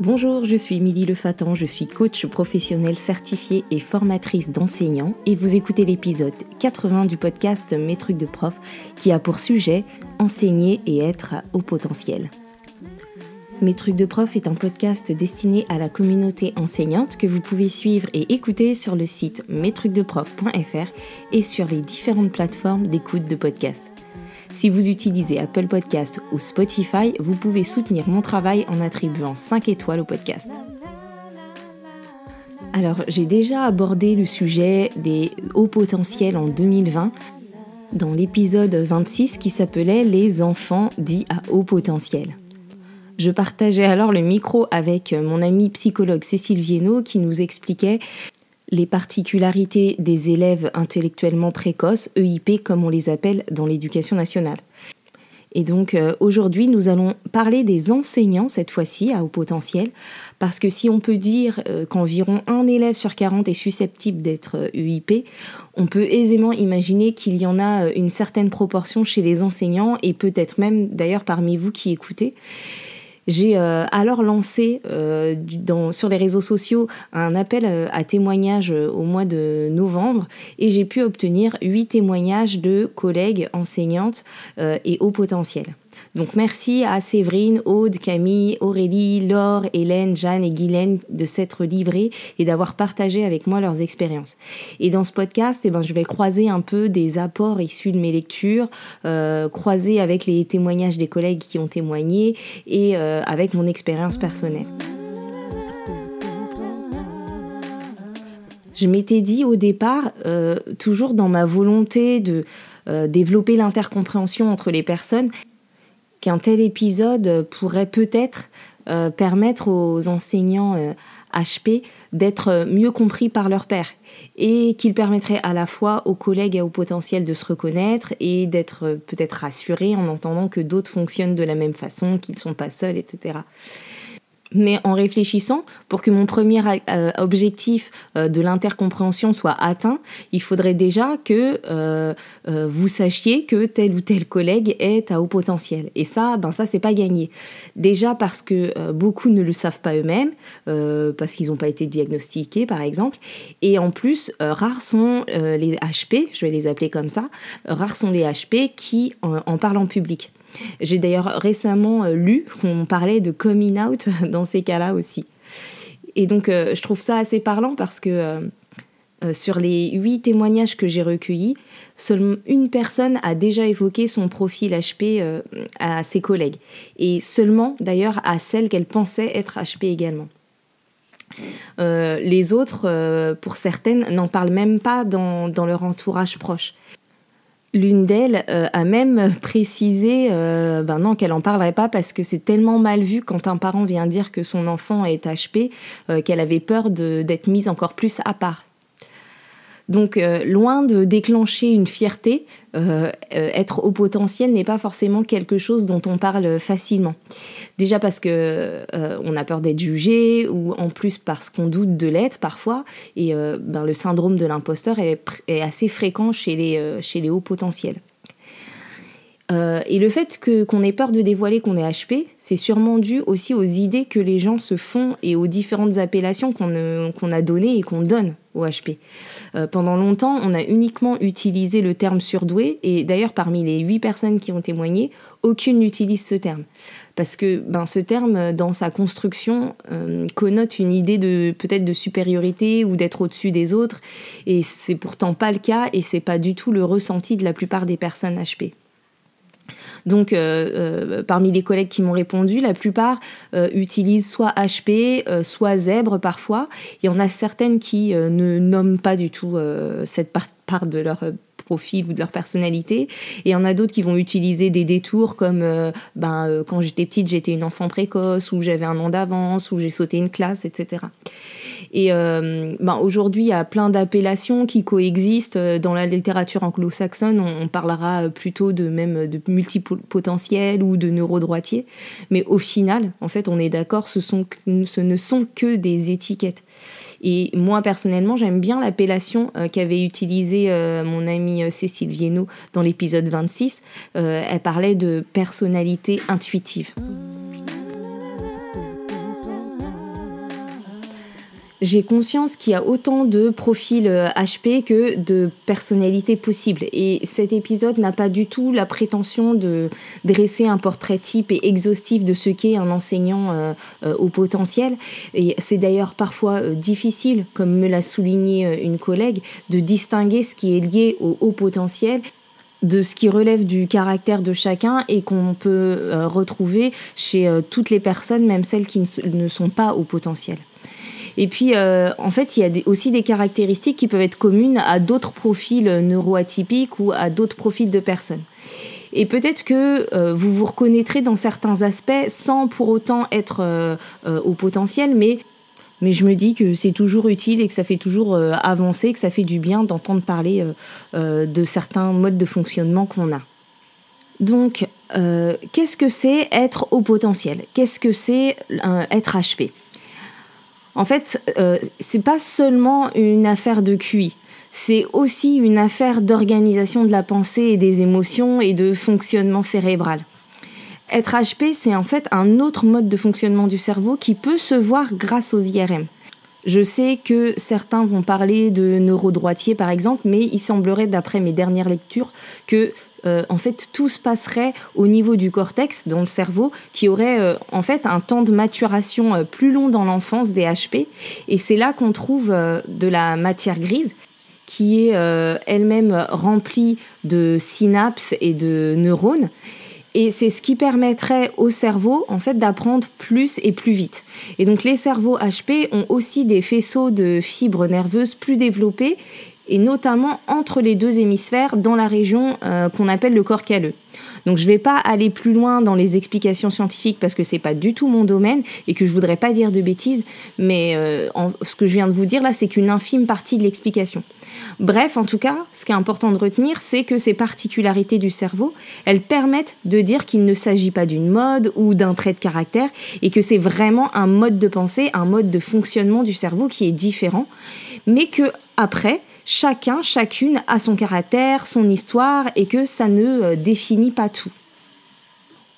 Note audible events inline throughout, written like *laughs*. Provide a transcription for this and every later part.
Bonjour, je suis Émilie Lefatan, je suis coach professionnel certifiée et formatrice d'enseignants et vous écoutez l'épisode 80 du podcast Mes trucs de prof qui a pour sujet enseigner et être au potentiel. Mes trucs de prof est un podcast destiné à la communauté enseignante que vous pouvez suivre et écouter sur le site mestrucsdeprof.fr et sur les différentes plateformes d'écoute de podcasts. Si vous utilisez Apple Podcast ou Spotify, vous pouvez soutenir mon travail en attribuant 5 étoiles au podcast. Alors, j'ai déjà abordé le sujet des hauts potentiels en 2020 dans l'épisode 26 qui s'appelait Les enfants dits à haut potentiel. Je partageais alors le micro avec mon amie psychologue Cécile Viennot qui nous expliquait les particularités des élèves intellectuellement précoces, EIP comme on les appelle dans l'éducation nationale. Et donc euh, aujourd'hui, nous allons parler des enseignants cette fois-ci à haut potentiel, parce que si on peut dire euh, qu'environ un élève sur 40 est susceptible d'être EIP, euh, on peut aisément imaginer qu'il y en a une certaine proportion chez les enseignants et peut-être même d'ailleurs parmi vous qui écoutez. J'ai euh, alors lancé euh, sur les réseaux sociaux un appel euh, à témoignages au mois de novembre et j'ai pu obtenir huit témoignages de collègues enseignantes et haut potentiel. Donc merci à Séverine, Aude, Camille, Aurélie, Laure, Hélène, Jeanne et Guylaine de s'être livrées et d'avoir partagé avec moi leurs expériences. Et dans ce podcast, eh ben, je vais croiser un peu des apports issus de mes lectures, euh, croiser avec les témoignages des collègues qui ont témoigné et euh, avec mon expérience personnelle. Je m'étais dit au départ, euh, toujours dans ma volonté de développer l'intercompréhension entre les personnes, qu'un tel épisode pourrait peut-être euh, permettre aux enseignants HP euh, d'être mieux compris par leur père et qu'il permettrait à la fois aux collègues et au potentiel de se reconnaître et d'être peut-être rassurés en entendant que d'autres fonctionnent de la même façon, qu'ils ne sont pas seuls, etc. Mais en réfléchissant, pour que mon premier euh, objectif euh, de l'intercompréhension soit atteint, il faudrait déjà que euh, vous sachiez que tel ou tel collègue est à haut potentiel. Et ça, ben ça, c'est pas gagné. Déjà parce que beaucoup ne le savent pas eux-mêmes, parce qu'ils n'ont pas été diagnostiqués, par exemple. Et en plus, rares sont les HP, je vais les appeler comme ça, rares sont les HP qui en parlent en public. J'ai d'ailleurs récemment euh, lu qu'on parlait de coming out *laughs* dans ces cas-là aussi. Et donc euh, je trouve ça assez parlant parce que euh, sur les huit témoignages que j'ai recueillis, seule une personne a déjà évoqué son profil HP à ses collègues. Et seulement d'ailleurs à celle qu'elle pensait être HP également. les autres, pour certaines, n'en parlent même pas dans, leur entourage proche. L'une d'elles euh, a même *laughs* précisé euh, ben non qu'elle en parlerait pas parce que c'est tellement mal vu quand un parent vient dire que son enfant est HP euh, qu'elle avait peur d'être mise encore plus à part. Donc, euh, loin de déclencher une fierté, euh, euh, être au potentiel n'est pas forcément quelque chose dont on parle facilement. Déjà parce que on a peur d'être jugé, ou en plus parce qu'on doute de l'être parfois. Et ben, le syndrome de l'imposteur est, est, assez fréquent chez les, chez les hauts potentiels. Euh, et le fait que, qu'on ait peur de dévoiler qu'on est HP, c'est sûrement dû aussi aux idées que les gens se font et aux différentes appellations qu'on, euh, a données et qu'on donne au HP. Euh, pendant longtemps, on a uniquement utilisé le terme surdoué, et d'ailleurs parmi les huit personnes qui ont témoigné, aucune n'utilise ce terme. Parce que ben, ce terme, dans sa construction, connote une idée de peut-être de supériorité ou d'être au-dessus des autres, et c'est pourtant pas le cas, et c'est pas du tout le ressenti de la plupart des personnes HP. Donc, euh, euh, parmi les collègues qui m'ont répondu, la plupart euh, utilisent soit HP, soit Zèbre parfois. Il y en a certaines qui ne nomment pas du tout cette part de leur profil ou de leur personnalité. Et il y en a d'autres qui vont utiliser des détours comme ben, quand j'étais petite, j'étais une enfant précoce, ou j'avais un an d'avance, ou j'ai sauté une classe, etc. Et euh, ben aujourd'hui, il y a plein d'appellations qui coexistent. Euh, dans la littérature anglo-saxonne, on, parlera plutôt de même de multipotentiel ou de neurodroitier. Mais au final, en fait, on est d'accord, ce, ce ne sont que des étiquettes. Et moi, personnellement, j'aime bien l'appellation euh, qu'avait utilisée mon amie Cécile Viennot dans l'épisode 26. elle parlait de personnalité intuitive. J'ai conscience qu'il y a autant de profils HP que de personnalités possibles. Et cet épisode n'a pas du tout la prétention de dresser un portrait type et exhaustif de ce qu'est un enseignant au potentiel. Et c'est d'ailleurs parfois difficile, comme me l'a souligné une collègue, de distinguer ce qui est lié au haut potentiel de ce qui relève du caractère de chacun et qu'on peut euh, retrouver chez euh, toutes les personnes, même celles qui ne sont pas au potentiel. Et puis, euh, en fait, il y a aussi des caractéristiques qui peuvent être communes à d'autres profils neuroatypiques ou à d'autres profils de personnes. Et peut-être que vous vous reconnaîtrez dans certains aspects sans pour autant être au potentiel, mais mais je me dis que c'est toujours utile et que ça fait toujours euh, avancer, que ça fait du bien d'entendre parler euh, euh, de certains modes de fonctionnement qu'on a. Donc, qu'est-ce que c'est être au potentiel? Qu'est-ce que c'est être HP En fait, c'est pas seulement une affaire de QI c'est aussi une affaire d'organisation de la pensée et des émotions et de fonctionnement cérébral. Être HP, c'est en fait un autre mode de fonctionnement du cerveau qui peut se voir grâce aux IRM. Je sais que certains vont parler de neurodroitier par exemple, mais il semblerait d'après mes dernières lectures que euh, en fait tout se passerait au niveau du cortex dans le cerveau qui aurait euh, en fait un temps de maturation euh, plus long dans l'enfance des HP et c'est là qu'on trouve de la matière grise qui est elle-même remplie de synapses et de neurones et c'est ce qui permettrait au cerveau en fait d'apprendre plus et plus vite. Et donc les cerveaux HP ont aussi des faisceaux de fibres nerveuses plus développés et notamment entre les deux hémisphères dans la région euh, qu'on appelle le corps calleux. Donc je ne vais pas aller plus loin dans les explications scientifiques parce que c'est pas du tout mon domaine et que je voudrais pas dire de bêtises, mais euh, ce que je viens de vous dire là, c'est qu'une infime partie de l'explication. Bref, en tout cas, ce qui est important de retenir, c'est que ces particularités du cerveau, elles permettent de dire qu'il ne s'agit pas d'une mode ou d'un trait de caractère et que c'est vraiment un mode de pensée, un mode de fonctionnement du cerveau qui est différent, mais que après, chacun, chacune a son caractère, son histoire et que ça ne euh, définit pas tout.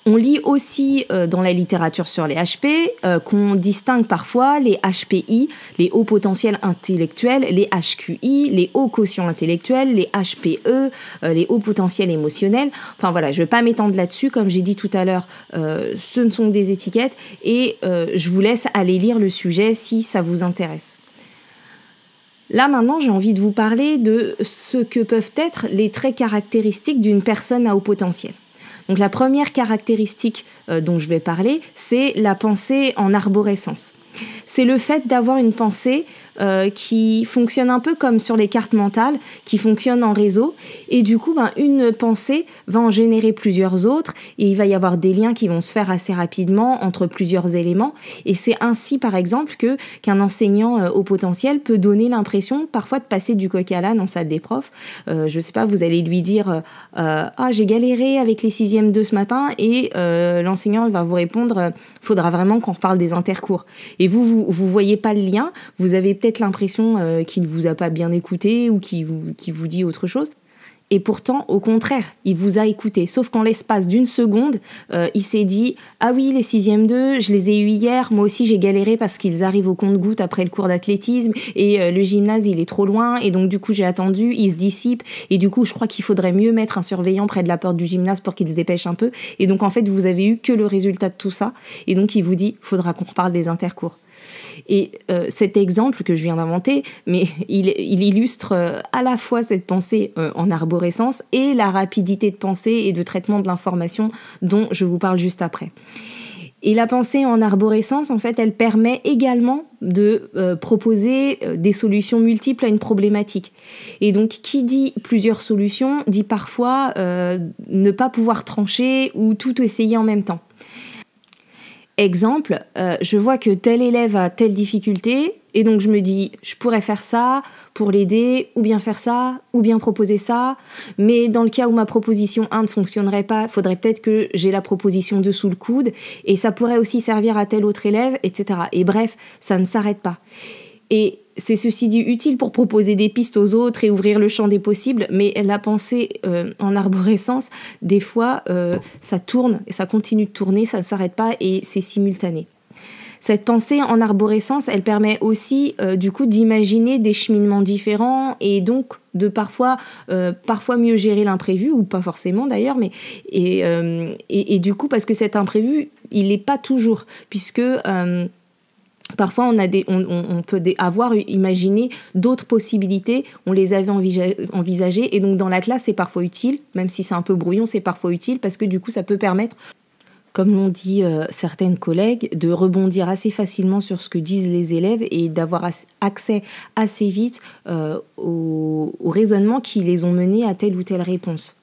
On lit aussi euh, dans la littérature sur les HP euh, qu'on distingue parfois les HPI, les hauts potentiels intellectuels, les HQI, les hauts quotients intellectuels, les HPE, les hauts potentiels émotionnels. Enfin voilà, je ne vais pas m'étendre là-dessus. Comme j'ai dit tout à l'heure, ce ne sont des étiquettes et je vous laisse aller lire le sujet si ça vous intéresse. Là maintenant, j'ai envie de vous parler de ce que peuvent être les traits caractéristiques d'une personne à haut potentiel. Donc la première caractéristique euh, dont je vais parler, c'est la pensée en arborescence. C'est le fait d'avoir une pensée euh, qui fonctionne un peu comme sur les cartes mentales, qui fonctionne en réseau. Et du coup, ben, une pensée va en générer plusieurs autres et il va y avoir des liens qui vont se faire assez rapidement entre plusieurs éléments. Et c'est ainsi, par exemple, que qu'un enseignant euh, au potentiel peut donner l'impression parfois de passer du coq à l'âne en salle des profs. Euh, je sais pas, vous allez lui dire Ah, j'ai galéré avec les sixièmes 2 ce matin et l'enseignant va vous répondre Faudra vraiment qu'on reparle des intercours. Et vous, vous, vous voyez pas le lien, vous avez l'impression euh, qu'il ne vous a pas bien écouté ou qu'il vous, vous dit autre chose. Et pourtant, au contraire, il vous a écouté. Sauf qu'en l'espace d'une seconde, euh, il s'est dit Ah oui, les sixièmes 2, je les ai eus hier. Moi aussi, j'ai galéré parce qu'ils arrivent au compte-goutte après le cours d'athlétisme. Et euh, le gymnase, il est trop loin. Et donc, du coup, j'ai attendu. Il se dissipe. Et du coup, je crois qu'il faudrait mieux mettre un surveillant près de la porte du gymnase pour qu'il se dépêche un peu. Et donc, en fait, vous avez eu que le résultat de tout ça. Et donc, il vous dit Faudra qu'on reparle des intercours. Et euh, cet exemple que je viens d'inventer, mais *laughs* il, illustre euh, à la fois cette pensée euh, en arborescence et la rapidité de pensée et de traitement de l'information dont je vous parle juste après. Et la pensée en arborescence, en fait, elle permet également de proposer des solutions multiples à une problématique. Et donc, qui dit plusieurs solutions, dit parfois ne pas pouvoir trancher ou tout essayer en même temps. Exemple, euh, je vois que tel élève a telle difficulté, et donc je me dis, je pourrais faire ça pour l'aider, ou bien faire ça, ou bien proposer ça, mais dans le cas où ma proposition 1 ne fonctionnerait pas, il faudrait peut-être que j'ai la proposition 2 sous le coude, et ça pourrait aussi servir à tel autre élève, etc. Et bref, ça ne s'arrête pas. C'est ceci dit utile pour proposer des pistes aux autres et ouvrir le champ des possibles, mais la pensée euh, en arborescence, des fois, euh, ça tourne et ça continue de tourner, ça ne s'arrête pas et c'est simultané. Cette pensée en arborescence, elle permet aussi euh, du coup d'imaginer des cheminements différents et donc de parfois, parfois mieux gérer l'imprévu, ou pas forcément d'ailleurs, mais et, euh, et, du coup parce que cet imprévu, il n'est pas toujours, puisque Parfois, on, peut avoir imaginé d'autres possibilités, on les avait envisagées, et donc dans la classe, c'est parfois utile, même si c'est un peu brouillon, c'est parfois utile, parce que du coup, ça peut permettre comme l'ont dit euh, certaines collègues, de rebondir assez facilement sur ce que disent les élèves et d'avoir accès assez vite euh, aux au raisonnements qui les ont menés à telle ou telle réponse.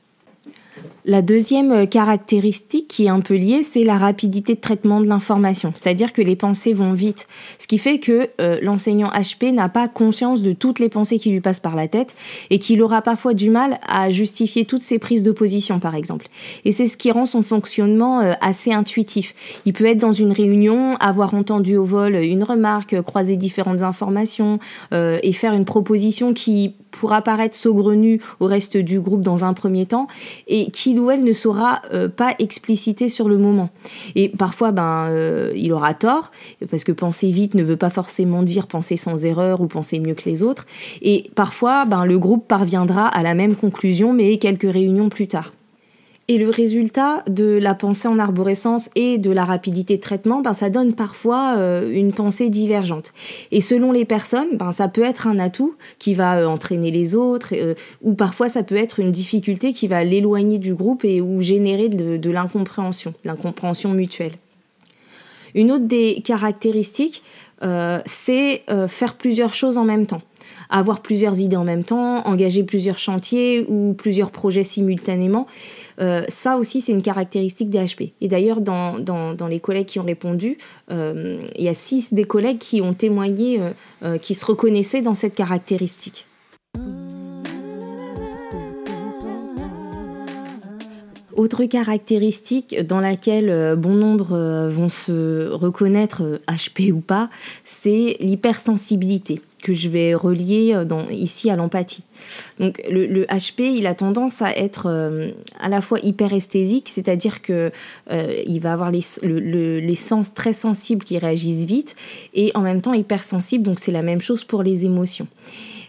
La deuxième euh, caractéristique qui est un peu liée, c'est la rapidité de traitement de l'information, c'est-à-dire que les pensées vont vite, ce qui fait que euh, l'enseignant HP n'a pas conscience de toutes les pensées qui lui passent par la tête et qu'il aura parfois du mal à justifier toutes ses prises de position, par exemple. Et c'est ce qui rend son fonctionnement euh, assez intuitif. Il peut être dans une réunion, avoir entendu au vol une remarque, croiser différentes informations et faire une proposition qui pourra paraître saugrenue au reste du groupe dans un premier temps et qu'il ou elle ne saura euh, pas expliciter sur le moment. Et parfois, ben, euh, il aura tort, parce que penser vite ne veut pas forcément dire penser sans erreur ou penser mieux que les autres. Et parfois, ben, le groupe parviendra à la même conclusion, mais quelques réunions plus tard. Et le résultat de la pensée en arborescence et de la rapidité de traitement, ben, ça donne parfois euh, une pensée divergente. Et selon les personnes, ben, ça peut être un atout qui va euh, entraîner les autres, euh, ou parfois ça peut être une difficulté qui va l'éloigner du groupe et ou générer de, de l'incompréhension, l'incompréhension mutuelle. Une autre des caractéristiques, c'est faire plusieurs choses en même temps avoir plusieurs idées en même temps, engager plusieurs chantiers ou plusieurs projets simultanément. Euh, ça aussi, c'est une caractéristique des HP. Et d'ailleurs, dans, les collègues qui ont répondu, euh, il y a six des collègues qui ont témoigné, euh, qui se reconnaissaient dans cette caractéristique. Autre caractéristique dans laquelle bon nombre vont se reconnaître, HP ou pas, c'est l'hypersensibilité que je vais relier euh, ici à l'empathie. Donc le, HP, il a tendance à être euh, à la fois hyperesthésique, c'est-à-dire que euh, il va avoir les, les, sens très sensibles qui réagissent vite, et en même temps hypersensible, donc c'est la même chose pour les émotions.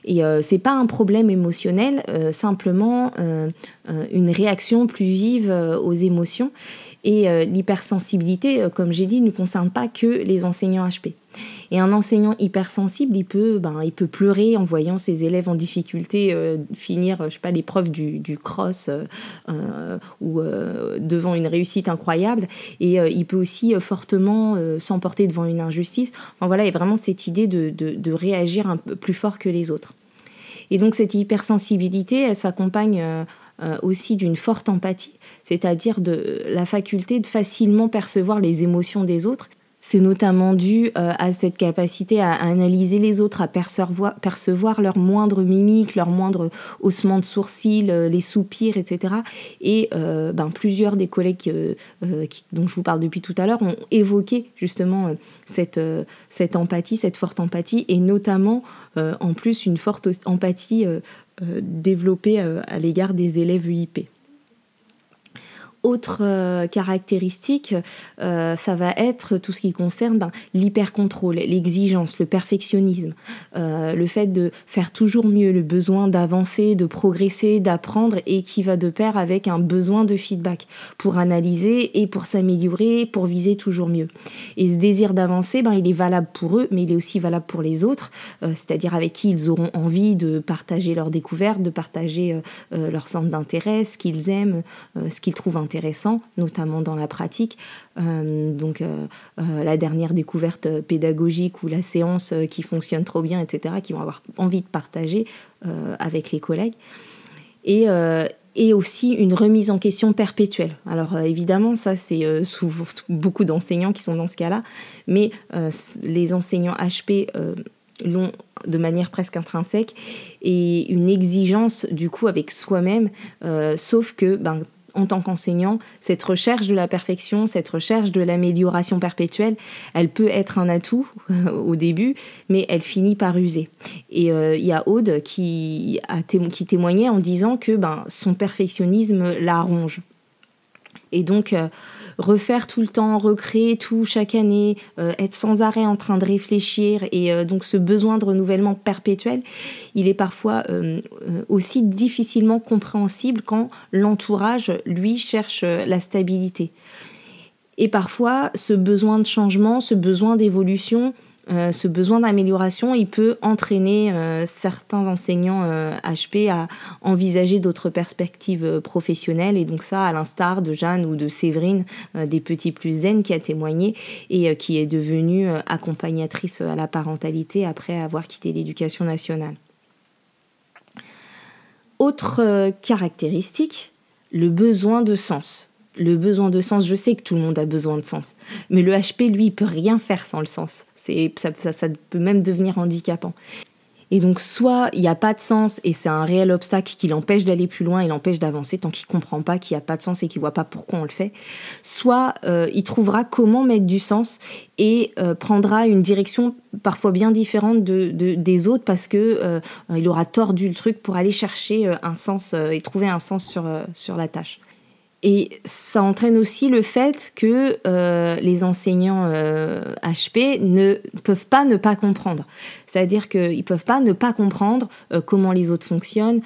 Et euh, c'est pas un problème émotionnel, simplement une réaction plus vive aux émotions. Et l'hypersensibilité, comme j'ai dit, ne concerne pas que les enseignants HP. Et un enseignant hypersensible, il peut, ben, il peut pleurer en voyant ses élèves en difficulté euh, finir, je sais pas, l'épreuve du, du cross euh, euh, ou devant une réussite incroyable. Et il peut aussi fortement s'emporter devant une injustice. Enfin, voilà, a vraiment cette idée de, de, de, réagir un peu plus fort que les autres. Et donc cette hypersensibilité, elle s'accompagne aussi d'une forte empathie, c'est-à-dire de la faculté de facilement percevoir les émotions des autres c'est notamment dû euh, à cette capacité à, analyser les autres, à percevoir, leurs moindres mimiques, leurs moindres haussements de sourcils, euh, les soupirs, etc. Et euh, ben, plusieurs des collègues dont je vous parle depuis tout à l'heure ont évoqué justement cette, cette empathie, cette forte empathie, et notamment en plus une forte empathie développée à l'égard des élèves UIP. Autre euh, caractéristique, euh, ça va être tout ce qui concerne ben, l'hypercontrôle, l'exigence, le perfectionnisme, euh, le fait de faire toujours mieux, le besoin d'avancer, de progresser, d'apprendre et qui va de pair avec un besoin de feedback pour analyser et pour s'améliorer, pour viser toujours mieux. Et ce désir d'avancer, ben, il est valable pour eux, mais il est aussi valable pour les autres, c'est-à-dire avec qui ils auront envie de partager leurs découvertes, de partager leur centre d'intérêt, ce qu'ils aiment, ce qu'ils trouvent intéressant, notamment dans la pratique. Euh, donc euh, euh, la dernière découverte pédagogique ou la séance qui fonctionne trop bien, etc., qui vont avoir envie de partager avec les collègues. Et, aussi une remise en question perpétuelle. Alors évidemment, ça c'est beaucoup d'enseignants qui sont dans ce cas-là, mais les enseignants HP l'ont de manière presque intrinsèque et une exigence du coup avec soi-même, sauf que ben, en tant qu'enseignant, cette recherche de la perfection, cette recherche de l'amélioration perpétuelle, elle peut être un atout au début, mais elle finit par user. Et euh, il y a Aude qui, a témoignait en disant que ben, son perfectionnisme la ronge. Et donc, refaire tout le temps, recréer tout chaque année, être sans arrêt en train de réfléchir et donc ce besoin de renouvellement perpétuel, il est parfois aussi difficilement compréhensible quand l'entourage, lui, cherche la stabilité. Et parfois, ce besoin de changement, ce besoin d'évolution, euh, ce besoin d'amélioration, il peut entraîner euh, certains enseignants HP euh, à envisager d'autres perspectives professionnelles. Et donc ça, à l'instar de Jeanne ou de Séverine, des petits plus zen qui a témoigné et qui est devenue accompagnatrice à la parentalité après avoir quitté l'éducation nationale. Autre caractéristique, le besoin de sens le besoin de sens, je sais que tout le monde a besoin de sens, mais le HP, lui, il peut rien faire sans le sens. C'est, ça, ça, peut même devenir handicapant. Et donc, soit il n'y a pas de sens et c'est un réel obstacle qui l'empêche d'aller plus loin et l'empêche d'avancer tant qu'il comprend pas qu'il n'y a pas de sens et qu'il voit pas pourquoi on le fait. Soit euh, il trouvera comment mettre du sens et euh, prendra une direction parfois bien différente de, des autres parce que euh, il aura tordu le truc pour aller chercher un sens et trouver un sens sur, sur la tâche. Et ça entraîne aussi le fait que euh, les enseignants HP euh, ne peuvent pas ne pas comprendre. C'est-à-dire qu'ils ne peuvent pas ne pas comprendre euh, comment les autres fonctionnent,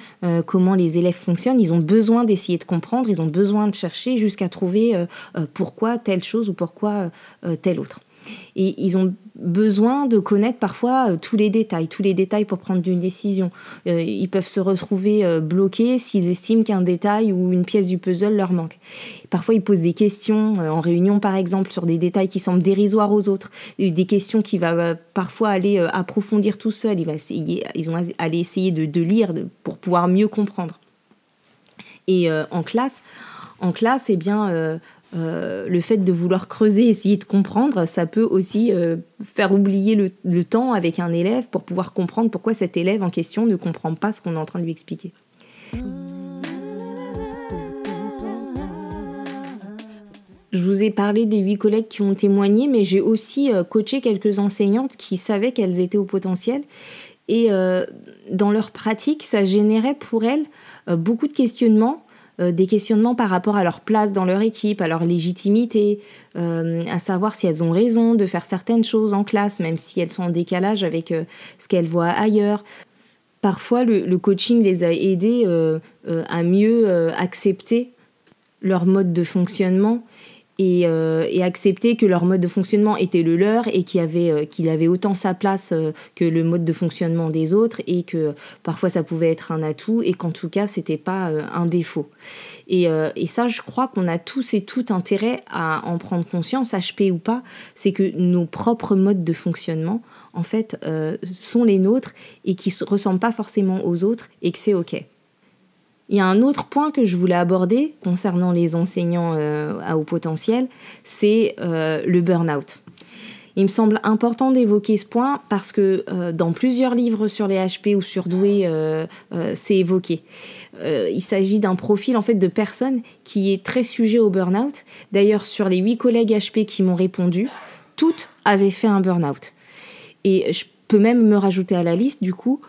comment les élèves fonctionnent. Ils ont besoin d'essayer de comprendre, ils ont besoin de chercher jusqu'à trouver pourquoi telle chose ou pourquoi telle autre. Et ils ont besoin de connaître parfois euh, tous les détails, tous les détails pour prendre une décision. Euh, ils peuvent se retrouver euh, bloqués s'ils estiment qu'un détail ou une pièce du puzzle leur manque. Parfois, ils posent des questions en réunion, par exemple, sur des détails qui semblent dérisoires aux autres, des questions qui va parfois aller approfondir tout seul. Ils, vont aller essayer de, lire pour pouvoir mieux comprendre. Et en classe, en classe, eh bien, le fait de vouloir creuser, essayer de comprendre, ça peut aussi euh, faire oublier le, temps avec un élève pour pouvoir comprendre pourquoi cet élève en question ne comprend pas ce qu'on est en train de lui expliquer. Je vous ai parlé des huit collègues qui ont témoigné, mais j'ai aussi euh, coaché quelques enseignantes qui savaient qu'elles étaient au potentiel. Et dans leur pratique, ça générait pour elles beaucoup de questionnements euh, des questionnements par rapport à leur place dans leur équipe, à leur légitimité, euh, à savoir si elles ont raison de faire certaines choses en classe, même si elles sont en décalage avec euh, ce qu'elles voient ailleurs. Parfois, le, coaching les a aidées à mieux accepter leur mode de fonctionnement euh, et, accepter que leur mode de fonctionnement était le leur et qu'il avait, euh, avait autant sa place euh, que le mode de fonctionnement des autres et que parfois ça pouvait être un atout et qu'en tout cas c'était pas un défaut. Et, et, ça, je crois qu'on a tous et tout intérêt à en prendre conscience, HP ou pas, c'est que nos propres modes de fonctionnement, en fait, sont les nôtres et qui ne ressemblent pas forcément aux autres et que c'est OK. Il y a un autre point que je voulais aborder concernant les enseignants euh, à haut potentiel, c'est euh, le burn-out. Il me semble important d'évoquer ce point parce que euh, dans plusieurs livres sur les HP ou sur Doué, c'est évoqué. il s'agit d'un profil en fait de personne qui est très sujet au burn-out. D'ailleurs, sur les huit collègues HP qui m'ont répondu, toutes avaient fait un burn-out. Et je peux même me rajouter à la liste du coup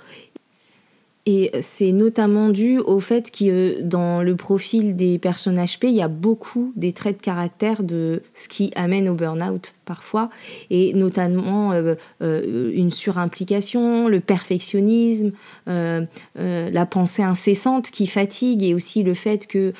et c'est notamment dû au fait que dans le profil des personnes HP, il y a beaucoup des traits de caractère de ce qui amène au burn-out parfois, et notamment euh, euh, une surimplication, le perfectionnisme, euh, la pensée incessante qui fatigue, et aussi le fait que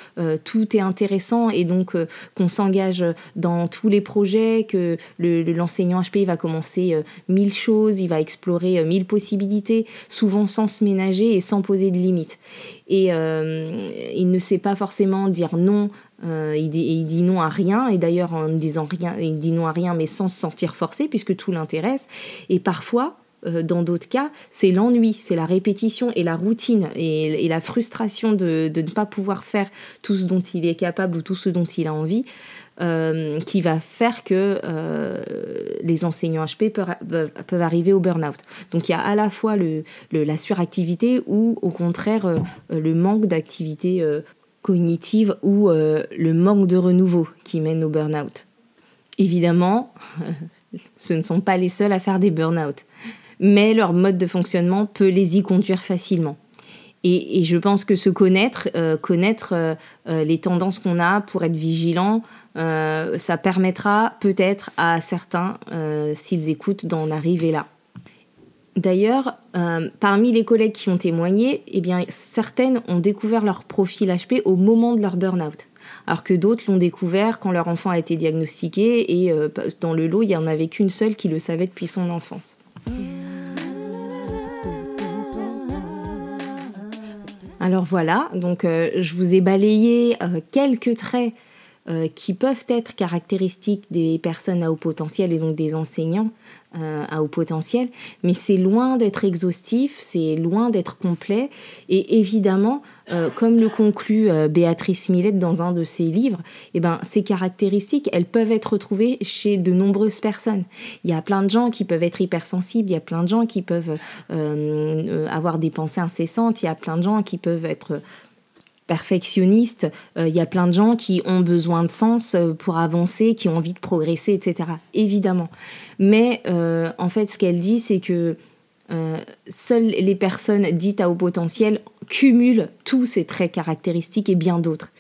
tout est intéressant et donc qu'on s'engage dans tous les projets, que l'enseignant HP va commencer mille choses, il va explorer mille possibilités, souvent sans se ménager sans poser de limites. Et il ne sait pas forcément dire non euh, il, dit, non à rien, et d'ailleurs en disant rien, il dit non à rien, mais sans se sentir forcé, puisque tout l'intéresse. Et parfois, euh, dans d'autres cas, c'est l'ennui, c'est la répétition et la routine et, la frustration de, ne pas pouvoir faire tout ce dont il est capable ou tout ce dont il a envie. Euh, qui va faire que les enseignants HP peuvent, arriver au burn-out. Donc il y a à la fois la suractivité ou au contraire le manque d'activité cognitive ou euh, le manque de renouveau qui mène au burn-out. Évidemment, *laughs* ce ne sont pas les seuls à faire des burn-out, mais leur mode de fonctionnement peut les y conduire facilement. Et, je pense que se connaître, connaître les tendances qu'on a pour être vigilant, ça permettra peut-être à certains, s'ils écoutent, d'en arriver là. D'ailleurs, euh, parmi les collègues qui ont témoigné, eh bien, certaines ont découvert leur profil HP au moment de leur burn-out, alors que d'autres l'ont découvert quand leur enfant a été diagnostiqué et euh, dans le lot, il n'y en avait qu'une seule qui le savait depuis son enfance. Alors voilà, donc euh, je vous ai balayé quelques traits qui peuvent être caractéristiques des personnes à haut potentiel et donc des enseignants euh, à haut potentiel, mais c'est loin d'être exhaustif, c'est loin d'être complet. Et évidemment, euh, comme le conclut euh, Béatrice Millet dans un de ses livres, eh ben, ces caractéristiques, elles peuvent être retrouvées chez de nombreuses personnes. Il y a plein de gens qui peuvent être hypersensibles, il y a plein de gens qui peuvent avoir des pensées incessantes, il y a plein de gens qui peuvent être perfectionnistes, il y a plein de gens qui ont besoin de sens pour avancer, qui ont envie de progresser, etc. Évidemment. Mais euh, en fait, ce qu'elle dit, c'est que euh, seules les personnes dites à haut potentiel cumulent tous ces traits caractéristiques et bien d'autres.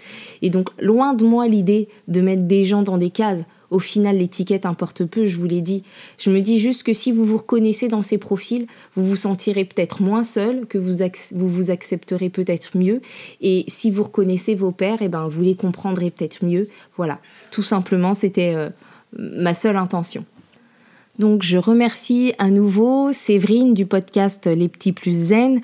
Et donc, loin de moi l'idée de mettre des gens dans des cases. Au final, l'étiquette importe peu, je vous l'ai dit. Je me dis juste que si vous vous reconnaissez dans ces profils, vous vous sentirez peut-être moins seul, que vous vous, accepterez peut-être mieux. Et si vous reconnaissez vos pères, eh ben, vous les comprendrez peut-être mieux. Voilà, tout simplement, c'était euh, ma seule intention. Donc je remercie à nouveau Séverine du podcast Les Petits Plus Zen,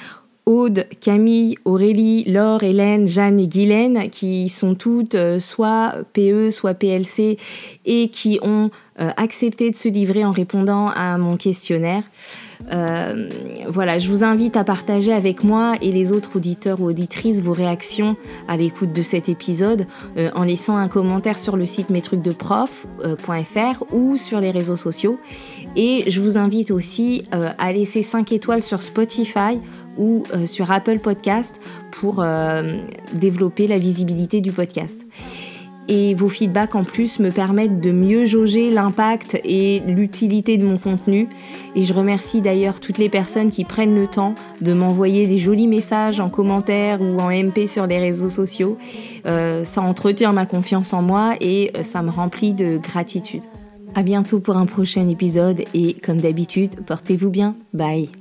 Aude, Camille, Aurélie, Laure, Hélène, Jeanne et Guylaine, qui sont toutes euh, soit PE, soit PLC, et qui ont euh, accepté de se livrer en répondant à mon questionnaire. Euh, voilà, je vous invite à partager avec moi et les autres auditeurs ou auditrices vos réactions à l'écoute de cet épisode en laissant un commentaire sur le site mestrucsdeprof.fr ou sur les réseaux sociaux. Et je vous invite aussi à laisser 5 étoiles sur Spotify ou euh, sur Apple Podcast pour euh, développer la visibilité du podcast. Et vos feedbacks en plus me permettent de mieux jauger l'impact et l'utilité de mon contenu. Et je remercie d'ailleurs toutes les personnes qui prennent le temps de m'envoyer des jolis messages en commentaire ou en MP sur les réseaux sociaux. Euh, ça entretient ma confiance en moi et ça me remplit de gratitude. À bientôt pour un prochain épisode et comme d'habitude, portez-vous bien. Bye.